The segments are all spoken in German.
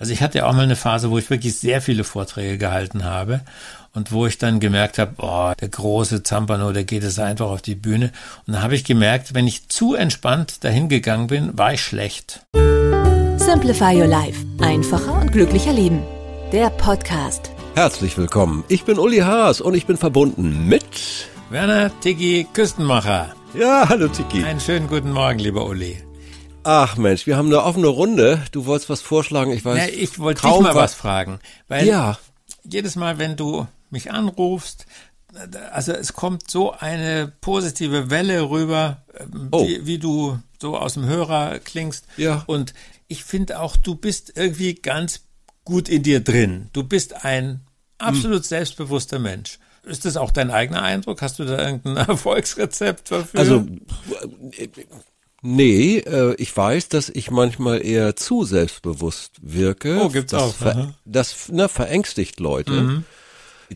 Also ich hatte auch mal eine Phase, wo ich wirklich sehr viele Vorträge gehalten habe und wo ich dann gemerkt habe, oh, der große Zampano, der geht es einfach auf die Bühne. Und dann habe ich gemerkt, wenn ich zu entspannt dahin gegangen bin, war ich schlecht. Simplify Your Life. Einfacher und glücklicher Leben. Der Podcast. Herzlich willkommen. Ich bin Uli Haas und ich bin verbunden mit Werner Tiki Küstenmacher. Ja, hallo Tiki. Einen schönen guten Morgen, lieber Uli. Ach Mensch, wir haben eine offene Runde. Du wolltest was vorschlagen, ich weiß. Ja, ich wollte dich mal was fragen, weil Ja. jedes Mal, wenn du mich anrufst, also es kommt so eine positive Welle rüber, ähm, Oh. wie, wie du so aus dem Hörer klingst. Ja. Und ich finde auch, du bist irgendwie ganz gut in dir drin. Du bist ein absolut selbstbewusster Mensch. Ist das auch dein eigener Eindruck? Hast du da irgendein Erfolgsrezept dafür? Also nee, äh, ich weiß, dass ich manchmal eher zu selbstbewusst wirke. Oh, gibt's das auch, Ver. Mhm. das ne, verängstigt Leute.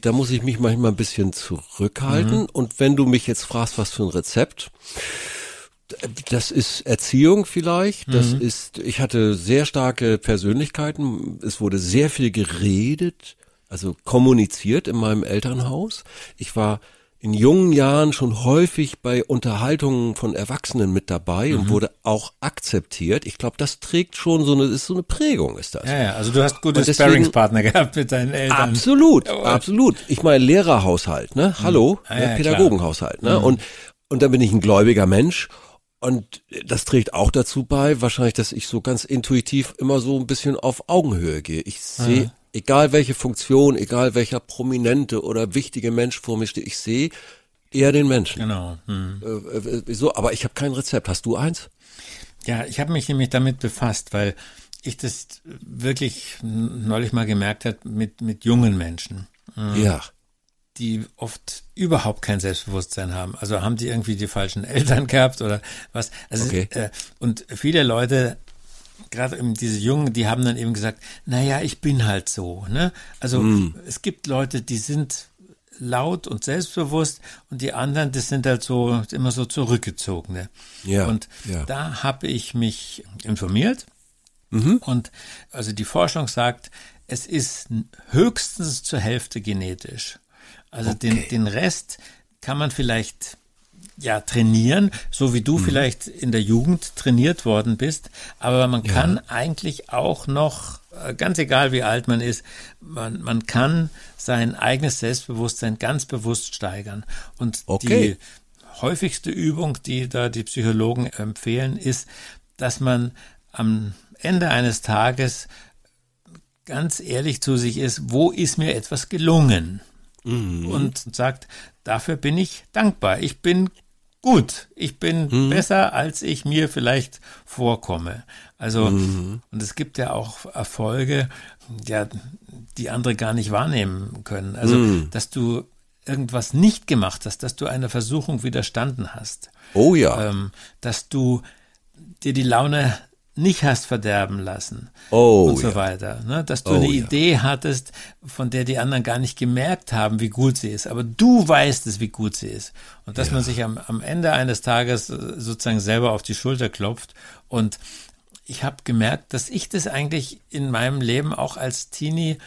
Da muss ich mich manchmal ein bisschen zurückhalten. Mhm. Und wenn du mich jetzt fragst, was für ein Rezept, das ist Erziehung vielleicht. Das Mhm. ist, ich hatte sehr starke Persönlichkeiten. Es wurde sehr viel geredet, also kommuniziert in meinem Elternhaus. Ich war in jungen Jahren schon häufig bei Unterhaltungen von Erwachsenen mit dabei Mhm. und wurde auch akzeptiert. Ich glaube, das trägt schon so eine, ist so eine Prägung, ist das. ja, ja, also du hast gute Sparringspartner gehabt mit deinen Eltern. Absolut, Jawohl. absolut. Ich meine Lehrerhaushalt, ne? Hallo, Ah, ne? ja, klar. Pädagogenhaushalt, ne? Und und dann bin ich ein gläubiger Mensch und das trägt auch dazu bei, wahrscheinlich, dass ich so ganz intuitiv immer so ein bisschen auf Augenhöhe gehe. Ich sehe, egal welche Funktion, egal welcher prominente oder wichtige Mensch vor mir steht, ich sehe eher den Menschen. Genau. Hm. Äh, äh, so, aber ich habe kein Rezept. Hast du eins? Ja, ich habe mich nämlich damit befasst, weil ich das wirklich neulich mal gemerkt habe mit, mit jungen Menschen, Ja. die oft überhaupt kein Selbstbewusstsein haben. Also haben die irgendwie die falschen Eltern gehabt oder was. Also, Okay. äh, und viele Leute, gerade eben diese Jungen, die haben dann eben gesagt, naja, ich bin halt so. Ne? Also Hm. es gibt Leute, die sind laut und selbstbewusst und die anderen, das sind halt so immer so zurückgezogene. Ja, Und ja. da habe ich mich informiert Mhm. und also die Forschung sagt, es ist höchstens zur Hälfte genetisch. Also den, Okay. den Rest kann man vielleicht ja trainieren, so wie Mhm. du vielleicht in der Jugend trainiert worden bist, aber man kann eigentlich auch noch, äh, ganz egal wie alt man ist, man, man kann sein eigenes Selbstbewusstsein ganz bewusst steigern. Und Okay. die häufigste Übung, die da die Psychologen empfehlen, ist, dass man am Ende eines Tages ganz ehrlich zu sich ist, wo ist mir etwas gelungen? Und sagt, dafür bin ich dankbar. Ich bin gut. Ich bin besser, als ich mir vielleicht vorkomme. Also, und es gibt ja auch Erfolge, ja, die andere gar nicht wahrnehmen können. Also, dass du irgendwas nicht gemacht hast, dass du einer Versuchung widerstanden hast Oh ja. ähm, dass du dir die Laune nicht hast verderben lassen Oh, und so ja. weiter. Ne? Dass du Oh, eine ja. Idee hattest, von der die anderen gar nicht gemerkt haben, wie gut sie ist. Aber du weißt es, wie gut sie ist. Und dass man sich am, am Ende eines Tages äh, sozusagen selber auf die Schulter klopft. Und ich habe gemerkt, dass ich das eigentlich in meinem Leben auch als Teenie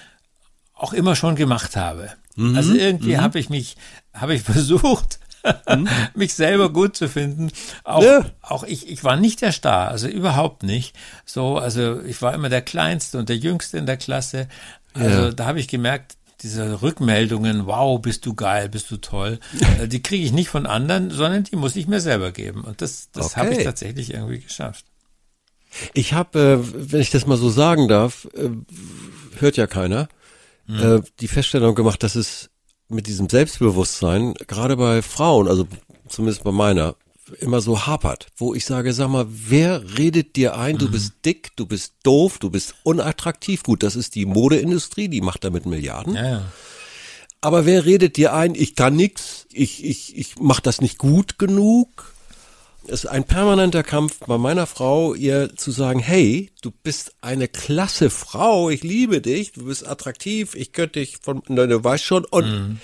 auch immer schon gemacht habe. Mhm. Also irgendwie habe ich mich, habe ich versucht, mich selber gut zu finden. Auch. Ja. auch ich, ich war nicht der Star, also überhaupt nicht. So, also ich war immer der Kleinste und der Jüngste in der Klasse. Also Ja. da habe ich gemerkt, diese Rückmeldungen, wow, bist du geil, bist du toll, äh, die kriege ich nicht von anderen, sondern die muss ich mir selber geben. Und das, das habe ich Okay. tatsächlich irgendwie geschafft. Ich habe, äh, wenn ich das mal so sagen darf, äh, hört ja keiner, äh, die Feststellung gemacht, dass es mit diesem Selbstbewusstsein, gerade bei Frauen, also zumindest bei meiner, immer so hapert, wo ich sage, sag mal, wer redet dir ein, du bist dick, du bist doof, du bist unattraktiv. Gut, das ist die Modeindustrie, die macht damit Milliarden. Ja, ja. Aber wer redet dir ein, ich kann nix, ich, ich, ich mach das nicht gut genug? Es ist ein permanenter Kampf bei meiner Frau, ihr zu sagen, hey, du bist eine klasse Frau, ich liebe dich, du bist attraktiv, ich könnte dich von, ne, du weißt schon, und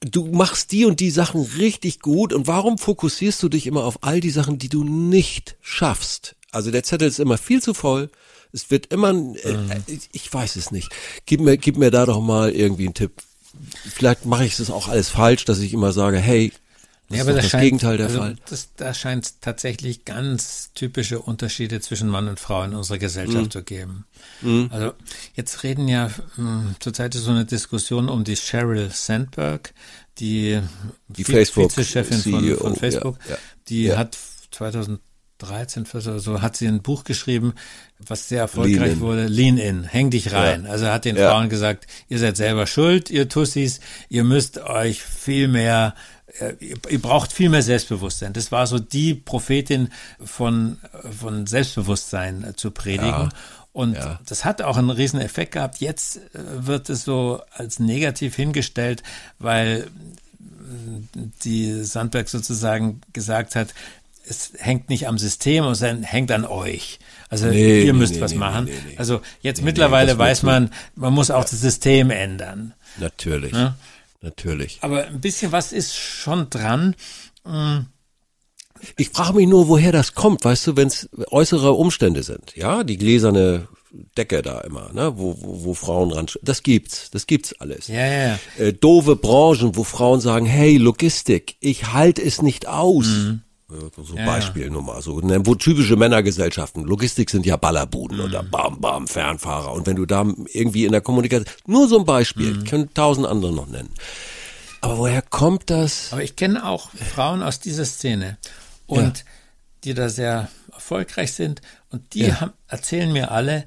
du machst die und die Sachen richtig gut und warum fokussierst du dich immer auf all die Sachen, die du nicht schaffst? Also der Zettel ist immer viel zu voll. Es wird immer, äh, ich, ich weiß es nicht. Gib mir, gib mir da doch mal irgendwie einen Tipp. Vielleicht mache ich es auch alles falsch, dass ich immer sage, hey, das Ja, aber das, das scheint, Gegenteil der also Fall. Das, da scheint es tatsächlich ganz typische Unterschiede zwischen Mann und Frau in unserer Gesellschaft Mhm. zu geben. Also jetzt reden ja mh, zurzeit ist so eine Diskussion um die Sheryl Sandberg, die, Die Vizechefin von, von Facebook. ja, ja. die Ja. hat 2013 oder so hat sie ein Buch geschrieben, was sehr erfolgreich Lean wurde. Lean in, häng dich rein. Also hat den. Frauen gesagt, ihr seid selber schuld, ihr Tussis, ihr müsst euch viel mehr, ihr, braucht viel mehr Selbstbewusstsein. Das war so die Prophetin von, von Selbstbewusstsein äh, zu predigen. Ja. Und Ja. das hat auch einen riesen Effekt gehabt. Jetzt äh, wird es so als negativ hingestellt, weil die Sandberg sozusagen gesagt hat, es hängt nicht am System, es hängt an euch. Also Nee, ihr müsst nee, was nee, machen. Also jetzt mittlerweile weiß man, man muss auch das System ändern. Natürlich. Ja. Natürlich. Aber ein bisschen was ist schon dran. Ich frage mich nur, woher das kommt, weißt du, wenn es äußere Umstände sind, ja, die gläserne Decke da immer, ne, wo, wo, wo Frauen ran, das gibt's, das gibt's alles. Ja, ja. Äh, doofe Branchen, wo Frauen sagen, hey, Logistik, ich halte es nicht aus. Ja, So. Ja, Beispiel nur mal so, ne, wo typische Männergesellschaften, Logistik sind ja Ballerbuden Mhm. oder Bam Bam Fernfahrer und wenn du da irgendwie in der Kommunikation, nur so ein Beispiel, Mhm. ich könnte tausend andere noch nennen. Aber woher kommt das? Aber ich kenne auch Frauen aus dieser Szene und die da sehr erfolgreich sind und die Ja. haben, erzählen mir alle,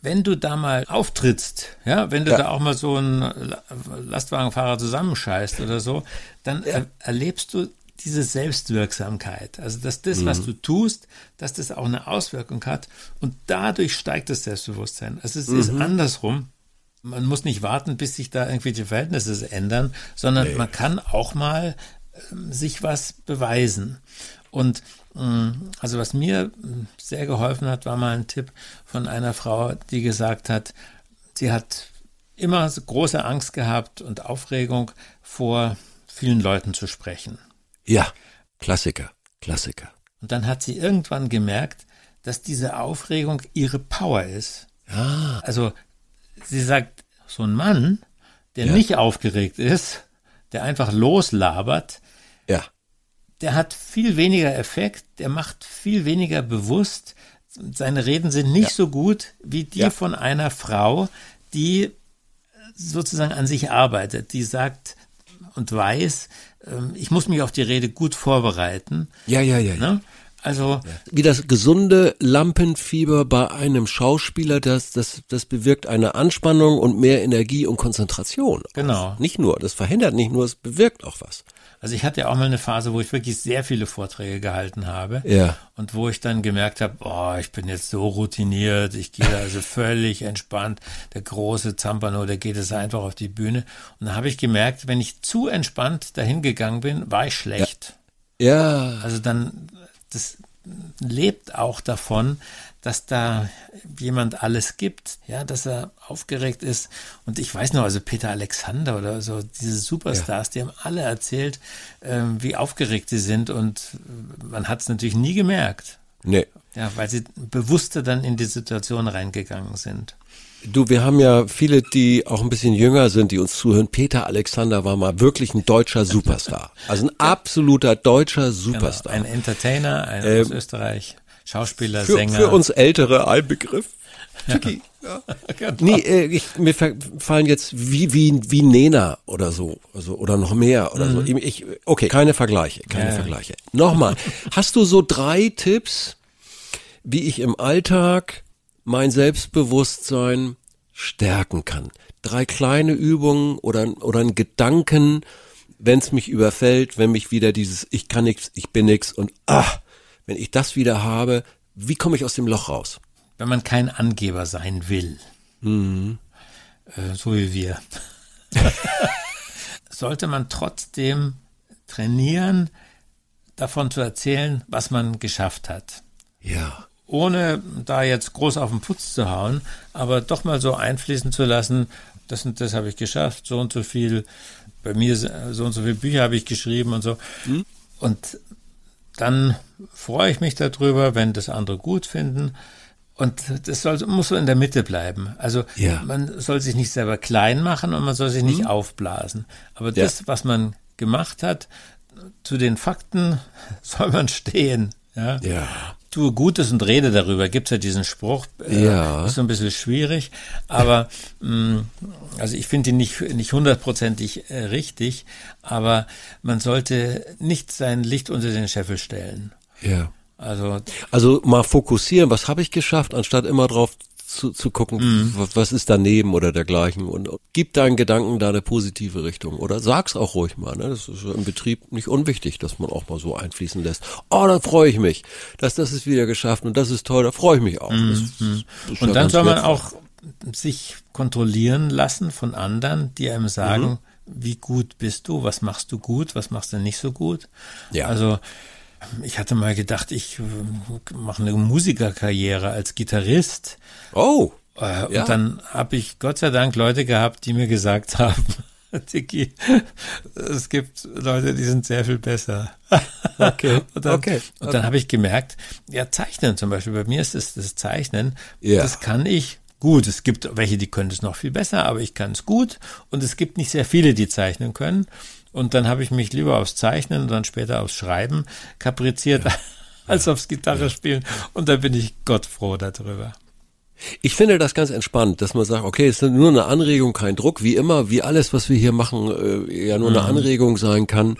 wenn du da mal auftrittst, ja, wenn du Ja. da auch mal so einen La- Lastwagenfahrer zusammenscheißt oder so, dann er, erlebst du diese Selbstwirksamkeit. Also, dass das, Mhm. was du tust, dass das auch eine Auswirkung hat und dadurch steigt das Selbstbewusstsein. Also, es ist Mhm. andersrum. Man muss nicht warten, bis sich da irgendwelche Verhältnisse ändern, sondern man kann auch mal ähm, sich was beweisen. Und ähm, also was mir ähm, sehr geholfen hat, war mal ein Tipp von einer Frau, die gesagt hat, sie hat immer große Angst gehabt und Aufregung vor vielen Leuten zu sprechen. Ja, Klassiker, Klassiker. Und dann hat sie irgendwann gemerkt, dass diese Aufregung ihre Power ist. Ah, Also sie sagt, so ein Mann, der Ja. nicht aufgeregt ist, der einfach loslabert, ja, der hat viel weniger Effekt, der macht viel weniger bewusst. Seine Reden sind nicht so gut wie die Ja. von einer Frau, die sozusagen an sich arbeitet, die sagt und weiß, ich muss mich auf die Rede gut vorbereiten. ja, ja, ja. ja. Ne? Also Wie das gesunde Lampenfieber bei einem Schauspieler, das, das, das bewirkt eine Anspannung und mehr Energie und Konzentration. Genau. Nicht nur, das verhindert nicht nur, es bewirkt auch was. Also ich hatte ja auch mal eine Phase, wo ich wirklich sehr viele Vorträge gehalten habe. Ja. Und wo ich dann gemerkt habe, oh, ich bin jetzt so routiniert, ich gehe also völlig entspannt. Der große Zampano, der geht es einfach auf die Bühne. Und dann habe ich gemerkt, wenn ich zu entspannt dahin gegangen bin, war ich schlecht. Ja, Also dann, das lebt auch davon, dass da jemand alles gibt, ja, dass er aufgeregt ist. Und ich weiß noch, also Peter Alexander oder so, diese Superstars, die haben alle erzählt, ähm, wie aufgeregt sie sind und man hat es natürlich nie gemerkt. nee. Ja, weil sie bewusster dann in die Situation reingegangen sind. Du, wir haben ja viele, die auch ein bisschen jünger sind, die uns zuhören. Peter Alexander war mal wirklich ein deutscher Superstar. Also ein absoluter deutscher Genau, Superstar. ein Entertainer, ein aus Österreich, Schauspieler, für, Sänger. für uns Ältere ein Begriff. Tiki. Ja. Nee, äh, ich, mir fallen jetzt wie, wie, wie Nena oder so, also, oder noch mehr oder so. Ich, okay, keine Vergleiche, keine Ja, ja. Vergleiche. Nochmal, hast du so drei Tipps, wie ich im Alltag mein Selbstbewusstsein stärken kann? Drei kleine Übungen oder, oder einen Gedanken, wenn es mich überfällt, wenn mich wieder dieses Ich kann nix, ich bin nix und ah, wenn ich das wieder habe, wie komme ich aus dem Loch raus? Wenn man kein Angeber sein will, mhm. äh, so wie wir, sollte man trotzdem trainieren, davon zu erzählen, was man geschafft hat. Ja. Ohne da jetzt groß auf den Putz zu hauen, aber doch mal so einfließen zu lassen, das und das habe ich geschafft, so und so viel, bei mir so und so viele Bücher habe ich geschrieben und so. Mhm. Und dann freue ich mich darüber, wenn das andere gut finden. Und das soll, muss so in der Mitte bleiben. Also ja. man soll sich nicht selber klein machen und man soll sich nicht mhm. aufblasen. Aber ja. das, was man gemacht hat, zu den Fakten soll man stehen. Ja. ja. Tue Gutes und rede darüber. Gibt es ja diesen Spruch. Äh, ja. Ist so ein bisschen schwierig. Aber mh, mm, also ich finde ihn nicht nicht hundertprozentig äh, richtig. Aber man sollte nicht sein Licht unter den Scheffel stellen. Ja. Also, also mal fokussieren, was habe ich geschafft, anstatt immer drauf zu, zu gucken, mhm. was ist daneben oder dergleichen und, gib deinen Gedanken da eine positive Richtung oder sag's auch ruhig mal. Ne? Das ist im Betrieb nicht unwichtig, dass man auch mal so einfließen lässt. Oh, da freue ich mich, dass das ist wieder geschafft und das ist toll, da freue ich mich auch. Mhm. Das, das und dann soll man auch sich kontrollieren lassen von anderen, die einem sagen, mhm. wie gut bist du, was machst du gut, was machst du nicht so gut. Ja. Also ich hatte mal gedacht, ich äh, mache eine Musikerkarriere als Gitarrist. Oh. Äh, und ja. dann habe ich Gott sei Dank Leute gehabt, die mir gesagt haben, Tiki, es gibt Leute, die sind sehr viel besser. Okay. und dann, okay. Und dann habe ich gemerkt, ja, Zeichnen zum Beispiel, bei mir ist es das Zeichnen, ja. das kann ich gut. Es gibt welche, die können es noch viel besser, aber ich kann es gut. Und es gibt nicht sehr viele, die zeichnen können. Und dann habe ich mich lieber aufs Zeichnen und dann später aufs Schreiben kapriziert, ja. als aufs Gitarre spielen. Und da bin ich Gott froh darüber. Ich finde das ganz entspannt, dass man sagt, okay, es ist nur eine Anregung, kein Druck, wie immer, wie alles, was wir hier machen, äh, ja nur eine mhm. Anregung sein kann.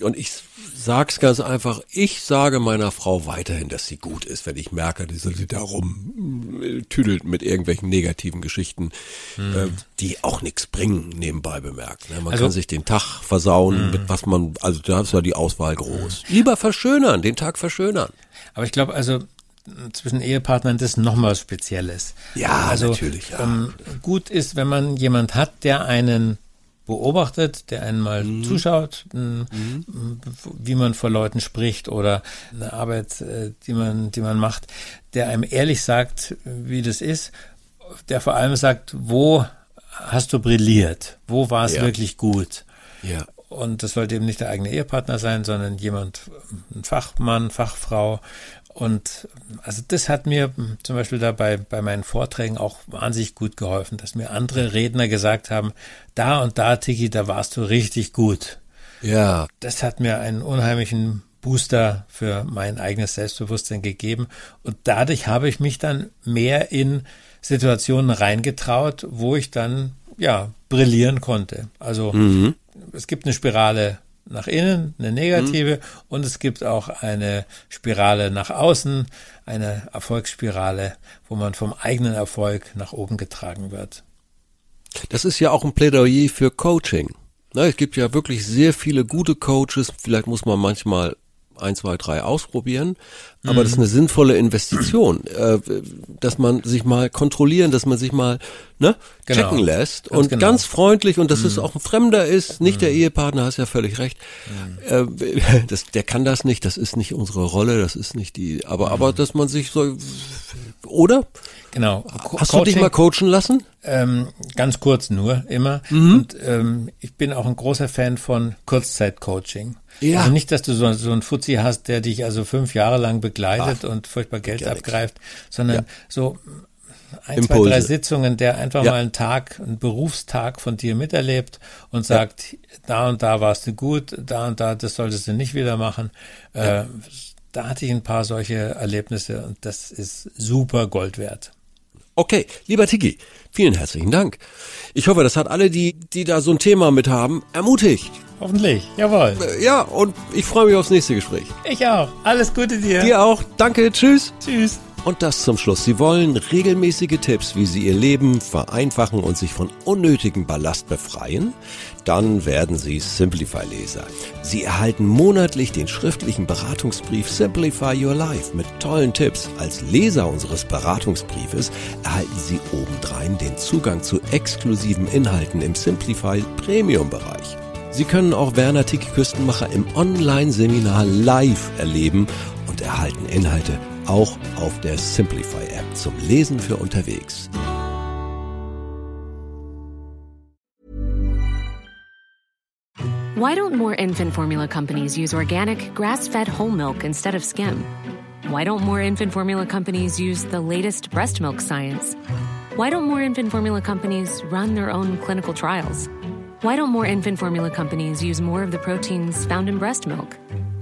Und ich sag's ganz einfach, ich sage meiner Frau weiterhin, dass sie gut ist, wenn ich merke, dass sie da rum äh, mit irgendwelchen negativen Geschichten, mhm. äh, die auch nichts bringen, nebenbei bemerkt. Ne? Man also, kann sich den Tag versauen, mhm. mit was man, also da ist ja die Auswahl groß. Mhm. Lieber verschönern, den Tag verschönern. Aber ich glaube, also zwischen Ehepartnern das noch mal Spezielles. Ja, also, natürlich. Ja. Ähm, gut ist, wenn man jemand hat, der einen beobachtet, der einen mal mhm. zuschaut, mhm. wie man vor Leuten spricht oder eine Arbeit, äh, die man, die man macht, der einem ehrlich sagt, wie das ist, der vor allem sagt, wo hast du brilliert, wo war es ja. wirklich gut. Ja. Und das sollte eben nicht der eigene Ehepartner sein, sondern jemand, ein Fachmann, Fachfrau, und also das hat mir zum Beispiel dabei bei meinen Vorträgen auch wahnsinnig gut geholfen, dass mir andere Redner gesagt haben, da und da, Tiki, da warst du richtig gut. Ja. Das hat mir einen unheimlichen Booster für mein eigenes Selbstbewusstsein gegeben. Und dadurch habe ich mich dann mehr in Situationen reingetraut, wo ich dann, ja, brillieren konnte. Also, mhm. es gibt eine Spirale nach innen, eine negative, mhm. und es gibt auch eine Spirale nach außen, eine Erfolgsspirale, wo man vom eigenen Erfolg nach oben getragen wird. Das ist ja auch ein Plädoyer für Coaching. Na, es gibt ja wirklich sehr viele gute Coaches. Vielleicht muss man manchmal ein, zwei, drei ausprobieren. Aber mhm. das ist eine sinnvolle Investition, äh, dass man sich mal kontrollieren, dass man sich mal ne, genau. checken lässt ganz und genau. ganz freundlich und dass mhm. es auch ein Fremder ist, nicht mhm. der Ehepartner, hast ja völlig recht. Mhm. Äh, das, der kann das nicht, das ist nicht unsere Rolle, das ist nicht die, aber, aber mhm. dass man sich so, oder? Genau. Co Hast Coaching, du dich mal coachen lassen? Ähm, ganz kurz nur, immer. Mhm. Und ähm, ich bin auch ein großer Fan von Kurzzeitcoaching. Ja. Also nicht, dass du so, so einen Fuzzi hast, der dich also fünf Jahre lang begleitet Ach, und furchtbar Geld abgreift, sondern ja. so ein, Impulse. zwei, drei Sitzungen, der einfach ja. mal einen Tag, einen Berufstag von dir miterlebt und sagt, ja. da und da warst du gut, da und da, das solltest du nicht wieder machen. Äh, da hatte ich ein paar solche Erlebnisse und das ist super Gold wert. Okay, lieber Tiki, vielen herzlichen Dank. Ich hoffe, das hat alle, die, die da so ein Thema mit haben, ermutigt. Hoffentlich, jawohl. Äh, ja, und ich freue mich aufs nächste Gespräch. Ich auch. Alles Gute dir. Dir auch. Danke, tschüss. Tschüss. Und das zum Schluss. Sie wollen regelmäßige Tipps, wie Sie Ihr Leben vereinfachen und sich von unnötigem Ballast befreien? Dann werden Sie Simplify-Leser. Sie erhalten monatlich den schriftlichen Beratungsbrief Simplify Your Life mit tollen Tipps. Als Leser unseres Beratungsbriefes erhalten Sie obendrein den Zugang zu exklusiven Inhalten im Simplify Premium-Bereich. Sie können auch Werner Tiki Küstenmacher im Online-Seminar live erleben und erhalten Inhalte auch auf der Simplify App zum Lesen für unterwegs. Why don't more infant formula companies use organic, grass-fed whole milk instead of skim? Why don't more infant formula companies use the latest breast milk science? Why don't more infant formula companies run their own clinical trials? Why don't more infant formula companies use more of the proteins found in breast milk?